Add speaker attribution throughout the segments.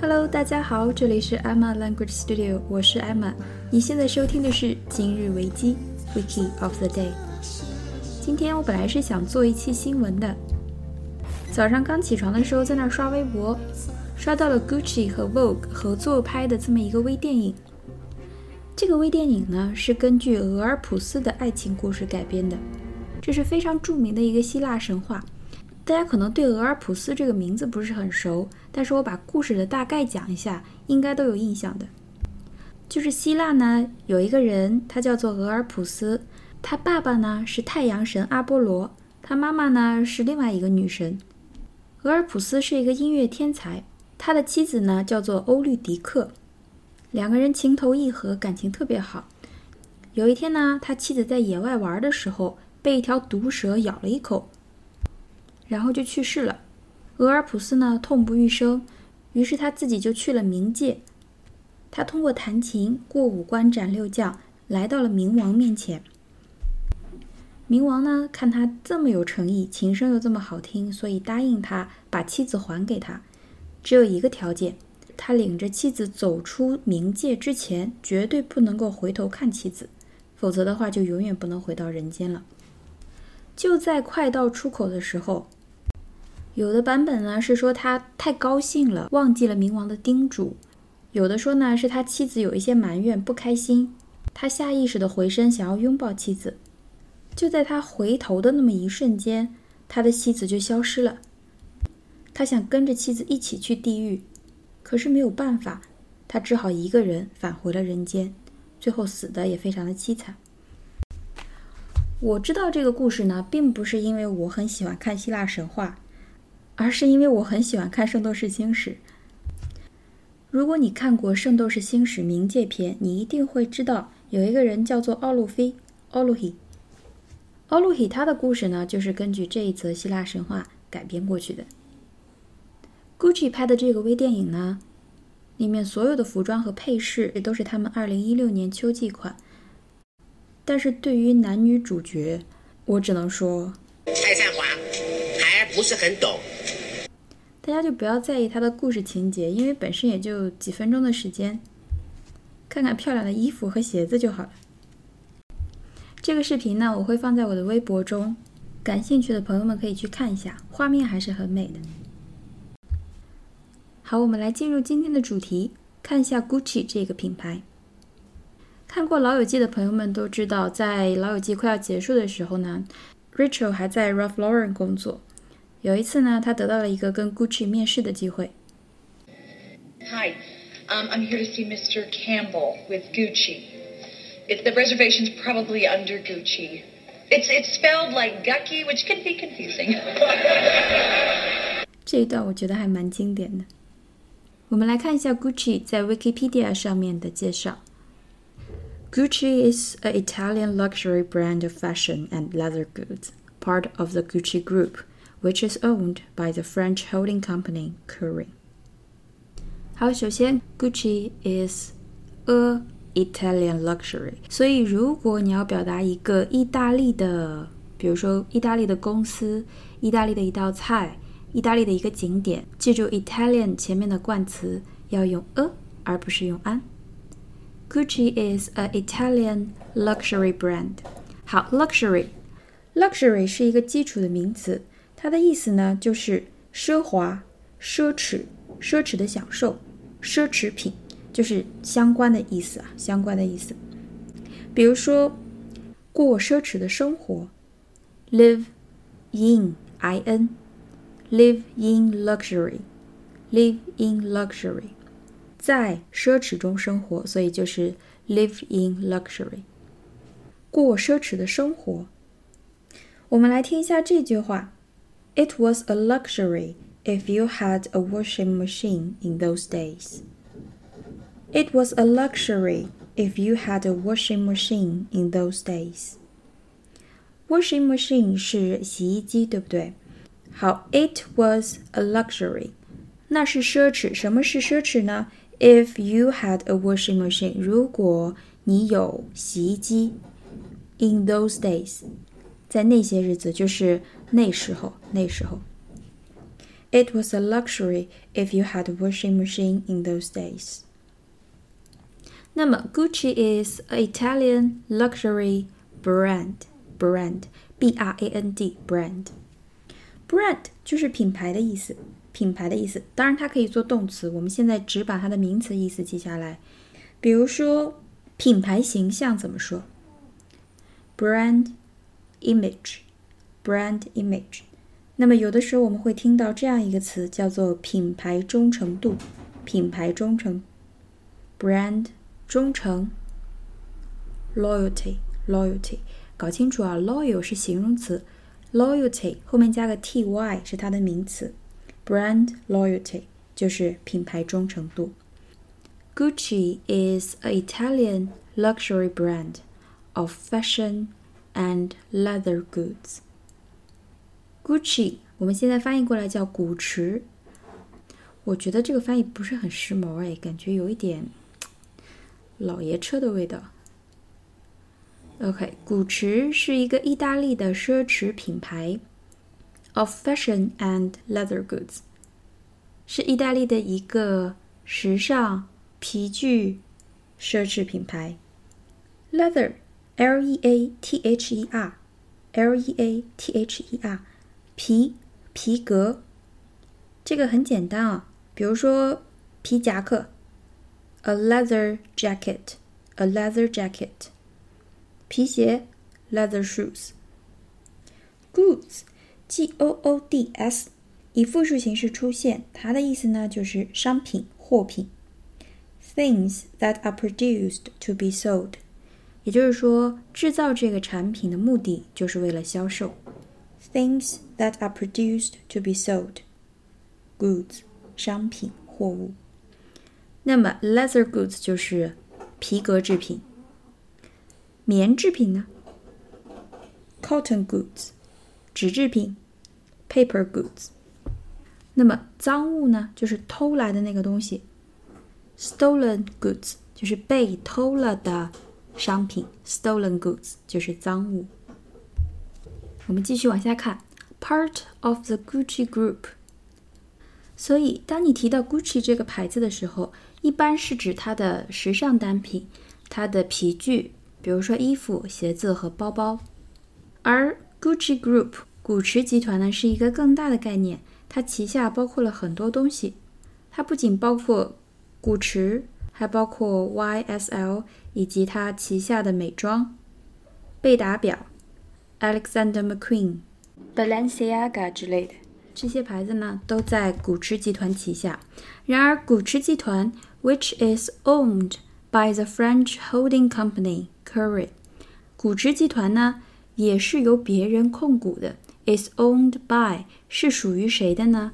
Speaker 1: Hello，大家好，这里是 Emma Language Studio，我是 Emma。你现在收听的是今日维基 Wiki of the Day。 今天我本来是想做一期新闻的，早上刚起床的时候在那刷微博，刷到了 Gucci 和 Vogue 合作拍的这么一个微电影。这个微电影呢是根据俄尔普斯的爱情故事改编的，这是非常著名的一个希腊神话。大家可能对俄尔普斯这个名字不是很熟，但是我把故事的大概讲一下，应该都有印象的。就是希腊呢有一个人，他叫做俄尔普斯，他爸爸呢是太阳神阿波罗，他妈妈呢是另外一个女神。俄尔普斯是一个音乐天才，他的妻子呢叫做欧律狄克，两个人情投意合，感情特别好。有一天呢，他妻子在野外玩的时候，被一条毒蛇咬了一口。然后就去世了。俄尔普斯呢痛不欲生，于是他自己就去了冥界。他通过弹琴过五关斩六将，来到了冥王面前。冥王呢看他这么有诚意，琴声又这么好听，所以答应他把妻子还给他。只有一个条件，他领着妻子走出冥界之前，绝对不能够回头看妻子，否则的话就永远不能回到人间了。就在快到出口的时候。有的版本呢是说他太高兴了，忘记了冥王的叮嘱；有的说呢是他妻子有一些埋怨，不开心，他下意识的回身想要拥抱妻子。就在他回头的那么一瞬间，他的妻子就消失了。他想跟着妻子一起去地狱，可是没有办法，他只好一个人返回了人间，最后死的也非常的凄惨。我知道这个故事呢，并不是因为我很喜欢看希腊神话。而是因为我很喜欢看《圣斗士星矢》。如果你看过《圣斗士星矢》冥界篇，你一定会知道有一个人叫做奥路菲 （Oluhi）。Oluhi 他的故事呢，就是根据这一则希腊神话改编过去的。Gucci 拍的这个微电影呢，里面所有的服装和配饰也都是他们2016年秋季款。但是对于男女主角，我只能说，
Speaker 2: 蔡善华还不是很懂。
Speaker 1: 大家就不要在意他的故事情节，因为本身也就几分钟的时间，看看漂亮的衣服和鞋子就好了。这个视频呢，我会放在我的微博中，感兴趣的朋友们可以去看一下，画面还是很美的。好，我们来进入今天的主题，看一下 Gucci 这个品牌。看过《老友记》的朋友们都知道，在《老友记》快要结束的时候呢，Rachel 还在 Ralph Lauren 工作。有一次呢，他得到了一个跟 Gucci 面试的机会。
Speaker 3: Hi, I'm here to see Mr. Campbell with Gucci. It's the reservation's probably under Gucci. It's it's spelled like Gucky, which can be confusing.
Speaker 1: 这一段我觉得还蛮经典的。我们来看一下 Gucci 在 Wikipedia 上面的介绍。Gucci is an Italian luxury brand of fashion and leather goods, part of the Gucci Group which is owned by the French holding company Kering. 好，首先，Gucci is a Italian luxury。所以，如果你要表达一个意大利的，比如说意大利的公司、意大利的一道菜、意大利的一个景点，记住 Italian 前面的冠词要用 a 而不是用 an。Gucci is a Italian luxury brand。好，luxury，luxury 是一个基础的名词。它的意思呢，就是奢华、奢侈、奢侈的享受、奢侈品，就是相关的意思啊，相关的意思。比如说，过奢侈的生活，live in i n，live in luxury，live in luxury，在奢侈中生活，所以就是 live in luxury，过奢侈的生活。我们来听一下这句话。It was a luxury if you had a washing machine in those days. It was a luxury if you had a washing machine in those days. Washing machine 是洗衣机，对不对？好，It was a luxury，那是奢侈。什么是奢侈呢？If you had a washing machine，如果你有洗衣机，in those days，在那些日子，就是那时候，那时候。It was a luxury if you had a washing machine in those days. 那么 Gucci is an Italian luxury brand. Brand, B-R-A-N-D, brand. Brand 就是品牌的意思，品牌的意思。当然，它可以做动词。我们现在只把它的名词意思记下来。比如说，品牌形象怎么说？Brand image, brand image. 那么有的时候我们会听到这样一个词，叫做品牌忠诚度。品牌忠诚，brand 忠诚，loyalty loyalty，搞清楚啊，loyal 是形容词，loyalty 后面加个 ty 是它的名词，brand loyalty 就是品牌忠诚度。Gucci is an Italian luxury brand of fashion and leather goods. Gucci，我们现在翻译过来叫古驰。我觉得这个翻译不是很时髦哎，感觉有一点 老爷车的味道。OK，古驰是一个意大利的奢侈品牌，of fashion and leather goods，是意大利的一个时尚皮具奢侈品牌。Leather，L-E-A-T-H-E-R，L-E-A-T-H-E-R。皮皮革，这个很简单啊。比如说皮夹克 ，a leather jacket，a leather jacket。皮鞋，leather shoes。goods，G-O-O-D-S，以复数形式出现，它的意思呢就是商品、货品。Things that are produced to be sold，也就是说，制造这个产品的目的就是为了销售。Things that are produced to be sold. Goods 商品货物。 那么 leather goods 就是皮革制品。棉制品呢？Cotton goods 纸制品。Paper goods。那么赃物呢？就是偷来的那个东西。Stolen goods 就是被偷了的商品。Stolen goods 就是赃物。我们继续往下看，part of the Gucci Group。所以，当你提到 Gucci 这个牌子的时候，一般是指它的时尚单品、它的皮具，比如说衣服、鞋子和包包。而 Gucci Group 古驰集团呢，是一个更大的概念，它旗下包括了很多东西。它不仅包括古驰，还包括 YSL 以及它旗下的美妆、贝达表。Alexander McQueen、Balenciaga 之类的这些牌子呢，都在古驰集团旗下。然而，古驰集团 ，which is owned by the French holding company Kering，古驰集团呢，也是由别人控股的。is owned by 是属于谁的呢？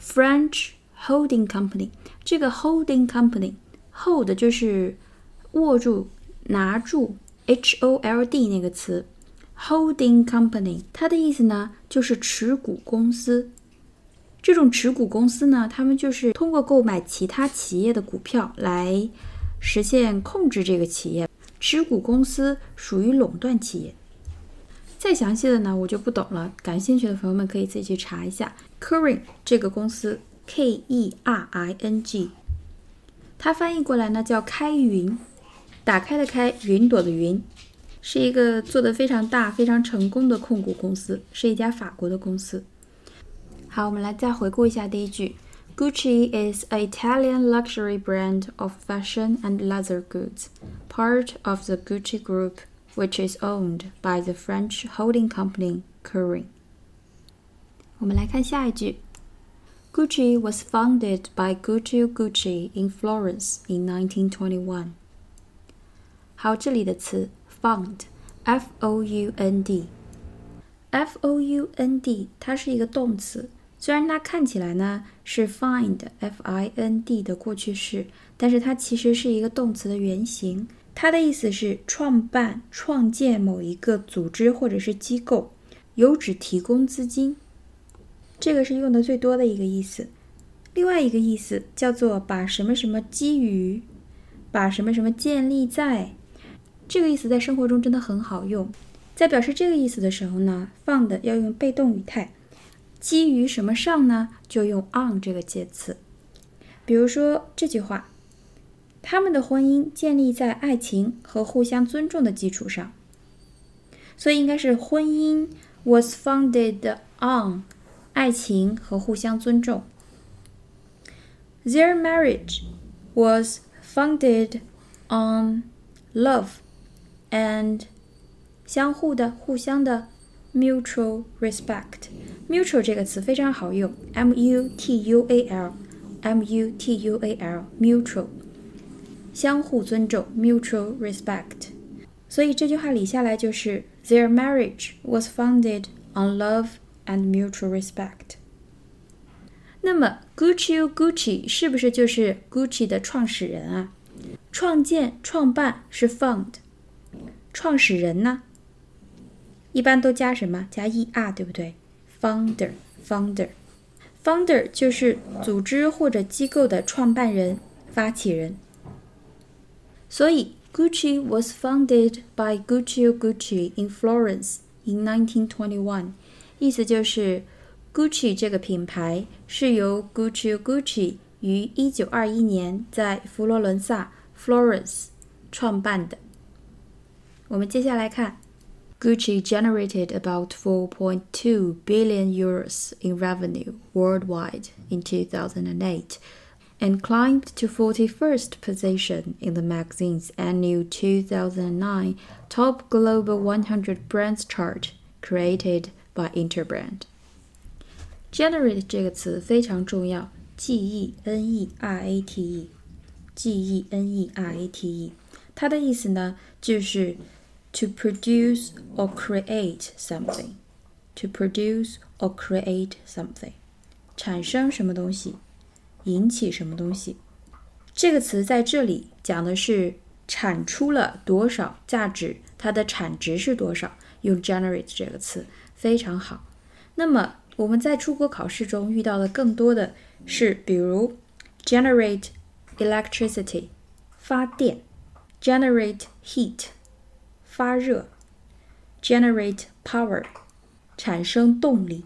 Speaker 1: French holding company。这个 holding company，hold 就是握住、拿住，H O L D 那个词。Holding company，它的意思呢就是持股公司。 这种持股公司呢，他们就是通过购买其他企业的股票来实现控制这个企业。持股公司属于垄断企业。再详细的呢，我就不懂了。感兴趣的朋友们可以自己去查一下。Kering 这个公司，K-E-R-I-N-G，它翻译过来呢叫开云，打开的开，云朵的云。是一个做的非常大、非常成功的控股公司，是一家法国的公司。好，我们来再回顾一下第一句：Gucci is an Italian luxury brand of fashion and leather goods, part of the Gucci Group, which is owned by the French holding company Kering. 我们来看下一句：Gucci was founded by Guccio Gucci in Florence in 1921. 好，这里的词 Found, f o u n d, f o u n d，它是一个动词。 虽然它看起来呢是 find, f i n d 的过去式，但是它其实是一个动词的原形。它的意思是创办、创建某一个组织或者是机构，有指提供资金。这个是用的最多的一个意思。另外一个意思叫做把什么什么基于，把什么什么建立在。这个意思在生活中真的很好用。在表示这个意思的时候呢，found 要用被动语态。基于什么上呢？就用 on 这个介词。比如说这句话。他们的婚姻建立在爱情和互相尊重的基础上，所以应该是婚姻 was founded on 爱情和互相尊重。Their marriage was founded on love and 相互的、互相的 mutual respect。mutual 这个词非常好用，m u t u a l，m u t u a l，mutual。相互尊重 （mutual respect）。所以这句话理下来就是 Their marriage was founded on love and mutual respect。那么 Gucci Gucci 是不是就是 Gucci 的创始人啊？创建、创办是 found，创始人呢？ 一般都加什么？加 er，对不对？Founder，founder，founder 就是组织或者机构的创办人、发起人。所以，Gucci was founded by Guccio Gucci in Florence in 1921。意思就是，Gucci 这个品牌是由 Guccio Gucci 于1921年在佛罗伦萨 （Florence） 创办的。我们接下来看 ，Gucci generated about 4.2 billion euros in revenue worldwide in 2008 and climbed to 41st position in the magazine's annual 2009 Top Global 100 Brands chart created by Interbrand. Generate 这个词非常重要，G E N E R A T E，G E N E R A T E，它的意思呢就是 to produce or create something，to produce or create something，产生什么东西。引起什么东西？这个词在这里讲的是产出了多少价值，它的产值是多少？用 generate 这个词非常好。那么我们在出国考试中遇到的更多的是，比如 generate electricity 发电，generate heat 发热，generate power 产生动力。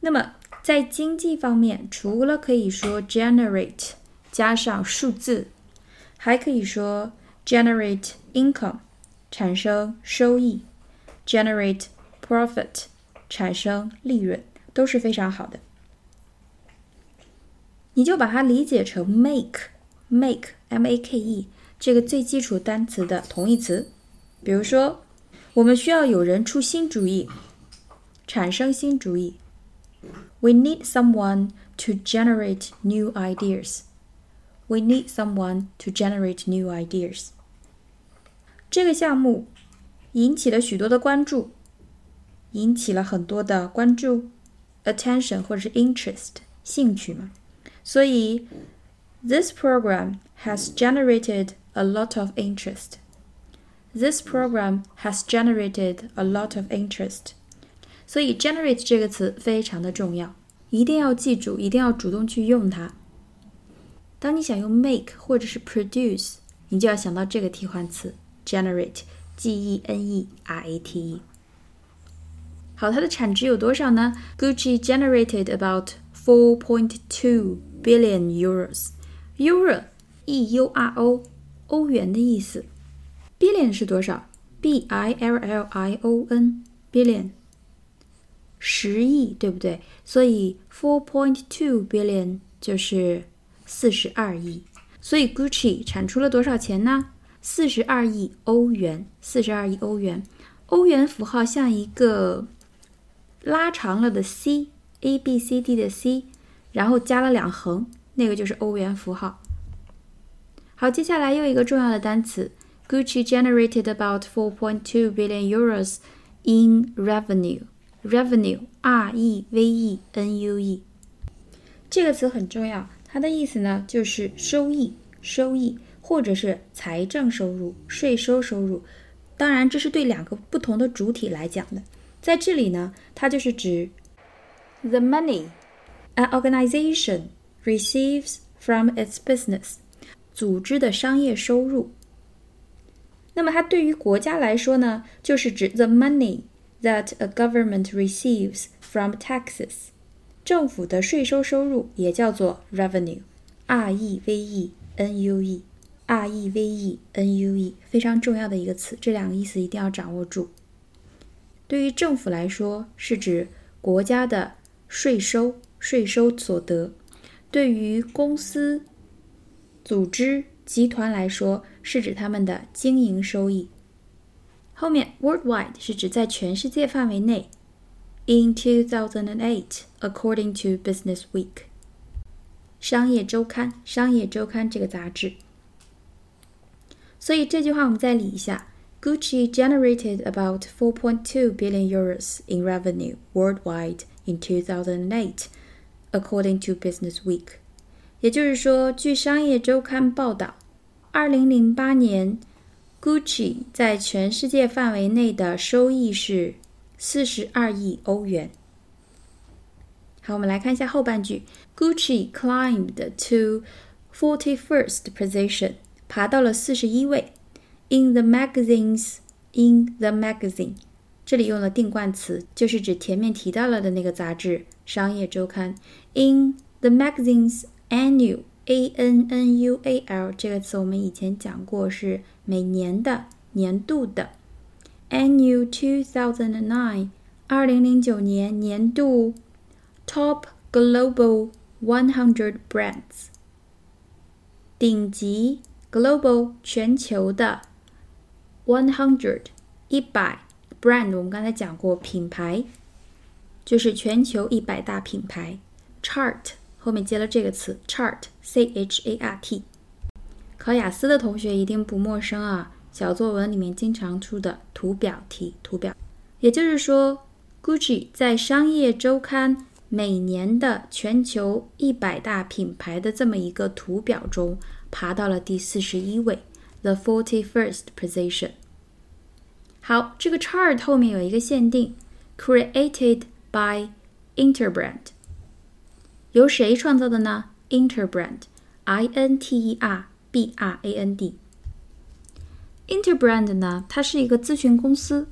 Speaker 1: 那么在经济方面，除了可以说 generate 加上数字，还可以说 generate income 产生收益，generate profit 产生利润，都是非常好的。你就把它理解成 make make m a k e 这个最基础单词的同义词。比如说，我们需要有人出新主意，产生新主意。We need someone to generate new ideas. We need someone to generate new ideas. 这个项目引起了许多的关注，引起了很多的关注，attention 或者是 interest 兴趣嘛。所以，this program has generated a lot of interest. This program has generated a lot of interest. 所以，generate 这个词非常的重要，一定要记住，一定要主动去用它。当你想用 make 或者是 produce，你就要想到这个替换词 generate，g e n e r a t e。好，它的产值有多少呢？Gucci generated about four point two billion euros。Euro，e u r o，欧元的意思。 Billion 是多少？b i l l i o n，billion。十亿，对不对？所以 four point two billion 就是四十二亿。所以 Gucci 产出了多少钱呢？四十二亿欧元。四十二亿欧元。欧元符号像一个拉长了的 C，A B C D 的 C，然后加了两横，那个就是欧元符号。好，接下来又一个重要的单词 ，Gucci generated about four point two billion euros in revenue。Revenue，R E V E N U E，这个词很重要。它的意思呢，就是收益，收益 或者是财政收入、税收收入。当然，这是对两个不同的主体来讲的。在这里呢，它就是指 the money an organization receives from its business，组织的商业收入。 那么它对于国家来说呢，就是指 the money that a government receives from taxes，政府的税收收入也叫做 revenue，r e v e n u e。R E V E N U E 非常重要的一个词，这两个意思一定要掌握住。对于政府来说，是指国家的税收、税收所得；对于公司、组织、集团来说，是指他们的经营收益。后面 worldwide 是指在全世界范围内。In 2008, according to Business Week，商业周刊，商业周刊这个杂志。所以这句话我们再理一下：Gucci generated about 4.2 billion euros in revenue worldwide in 2008, according to Business Week。也就是说，据商业周刊报道 ，2008年 Gucci 在全世界范围内的收益是42亿欧元。好，我们来看一下后半句：Gucci climbed to 41st position 爬到了四十一位。In the magazines, in the magazine，这里用了定冠词，就是指前面提到了的那个杂志《商业周刊》。In the magazine's annual, a n n u a l 这个词我们以前讲过，是每年的、年度的。Annual two thousand and nine，二零零九年年度 Top Global One Hundred Brands，顶级。Global 全球的 one hundred 一百 brand，我们刚才讲过品牌，就是全球一百大品牌。Chart 后面接了这个词 chart，c h a r t。考雅思的同学一定不陌生啊，小作文里面经常出的图表题。图表，也就是说，Gucci 在商业周刊每年的全球一百大品牌的这么一个图表中。爬到了第四十一位，the forty-first position。好，这个 chart 后面有一个限定，created by Interbrand，由谁创造的呢？Interbrand，I N T E R B R A N D。Interbrand 呢，它是一个咨询公司，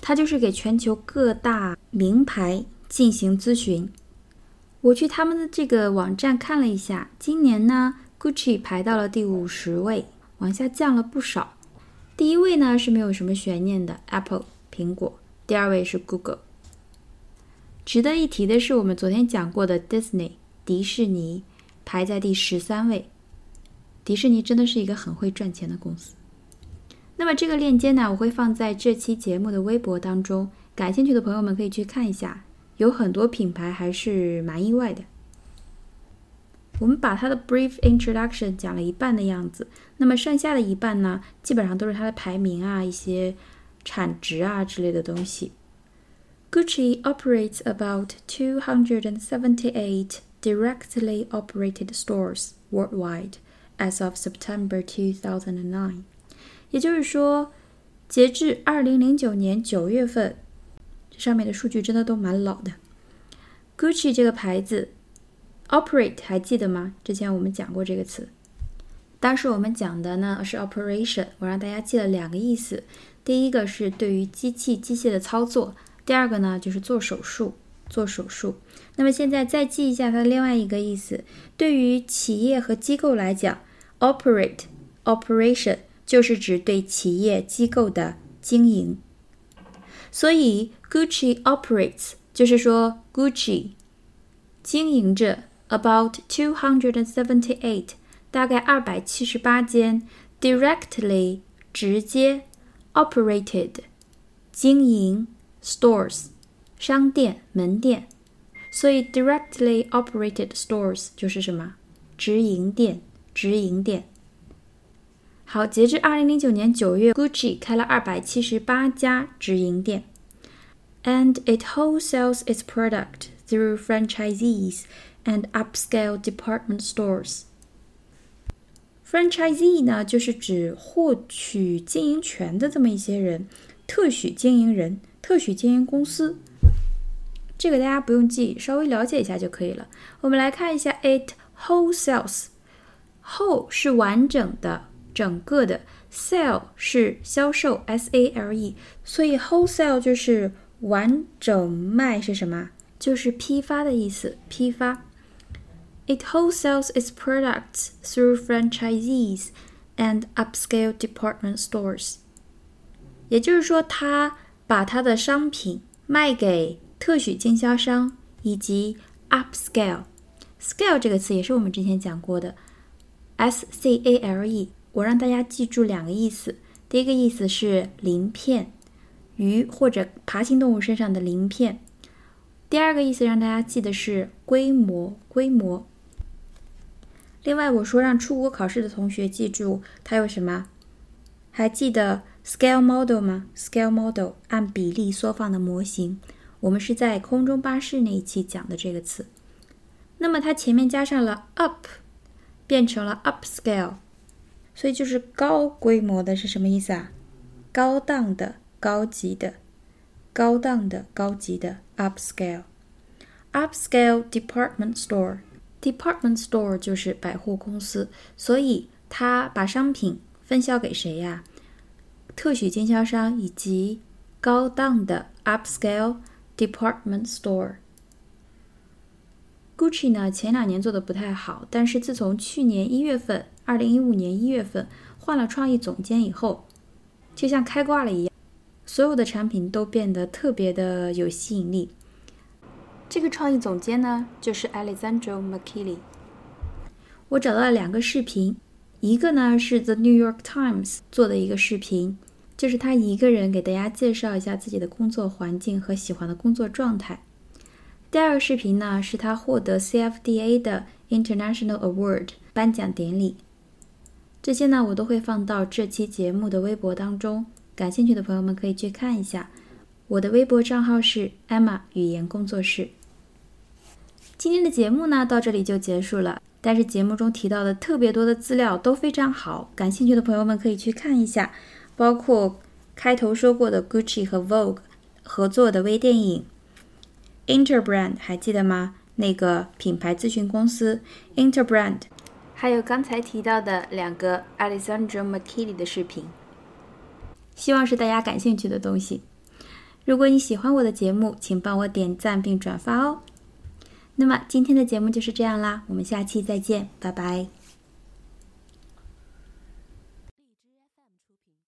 Speaker 1: 它就是给全球各大名牌进行咨询。我去他们的这个网站看了一下，今年呢。Gucci 排到了第五十位，往下降了不少。第一位呢是没有什么悬念的，Apple 苹果。第二位是 Google。值得一提的是，我们昨天讲过的 Disney 迪士尼排在第十三位。迪士尼真的是一个很会赚钱的公司。那么这个链接呢，我会放在这期节目的微博当中，感兴趣的朋友们可以去看一下。有很多品牌还是蛮意外的。我们把它的 brief introduction 讲了一半的样子，那么剩下的一半呢，基本上都是它的排名啊、一些产值啊之类的东西。Gucci operates about 278 directly operated stores worldwide as of September 2009。也就是说，截至2009年9月份，这上面的数据真的都蛮老的。Gucci 这个牌子。Operate 还记得吗？之前我们讲过这个词。当时我们讲的呢是 operation，我让大家记了两个意思。第一个是对于机器机械的操作，第二个呢就是做手术做手术。那么现在再记一下它的另外一个意思，对于企业和机构来讲，operate operation 就是指对企业机构的经营。所以 Gucci operates 就是说 Gucci 经营着。about two hundred and seventy-eight，大概二百七十八间 directly 直接 operated 经营 stores 商店门店，所以 directly operated stores 就是什么直营店直营店。好，截至二零零九年九月，Gucci 开了二百七十八家直营店，and it wholesales its product through franchisees and upscale department stores。 Franchisee 呢，就是指获取经营权的这么一些人，特许经营人、 特许经营公司。这个大家不用记，稍微了解一下就可以了。我们来看一下，it wholesales，whole 是完整的、整个的，sell 是销售，s a l e，所以 wholesale 就是完整卖是什么？就是批发的意思，批发。It wholesales its products through franchisees and upscale department stores。也就是说，它把他的商品卖给特许经销商以及 upscale。scale 这个词也是我们之前讲过的，s c a l e。我让大家记住两个意思，第一个意思是鳞片，鱼或者爬行动物身上的鳞片；第二个意思让大家记得是规模，规模。另外，我说让出国考试的同学记住它有什么？还记得 scale model 吗？scale model 按比例缩放的模型，我们是在空中巴士那一期讲的这个词。那么它前面加上了 up，变成了 upscale，所以就是高规模的是什么意思啊？高档的、高级的、高档的、高级的 upscale，upscale department store。Department store 就是百货公司，所以他把商品分销给谁呀？特许经销商以及高档的 upscale department store。Gucci 呢，前两年做的不太好，但是自从去年一月份，二零一五年一月份换了创意总监以后，就像开挂了一样，所有的产品都变得特别的有吸引力。这个创意总监呢，就是 Alessandro Michele。我找到了两个视频，一个呢是 The New York Times 做的一个视频，就是他一个人给大家介绍一下自己的工作环境和喜欢的工作状态。第二个视频呢是他获得 CFDA 的 International Award 颁奖典礼。这些呢我都会放到这期节目的微博当中，感兴趣的朋友们可以去看一下。我的微博账号是 Emma 语言工作室。今天的节目呢，到这里就结束了。但是节目中提到的特别多的资料都非常好，感兴趣的朋友们可以去看一下，包括开头说过的 Gucci 和 Vogue 合作的微电影，Interbrand 还记得吗？那个品牌咨询公司 Interbrand，还有刚才提到的两个 Alessandro Michele 的视频，希望是大家感兴趣的东西。如果你喜欢我的节目，请帮我点赞并转发哦。那么今天的节目就是这样啦，我们下期再见，拜拜。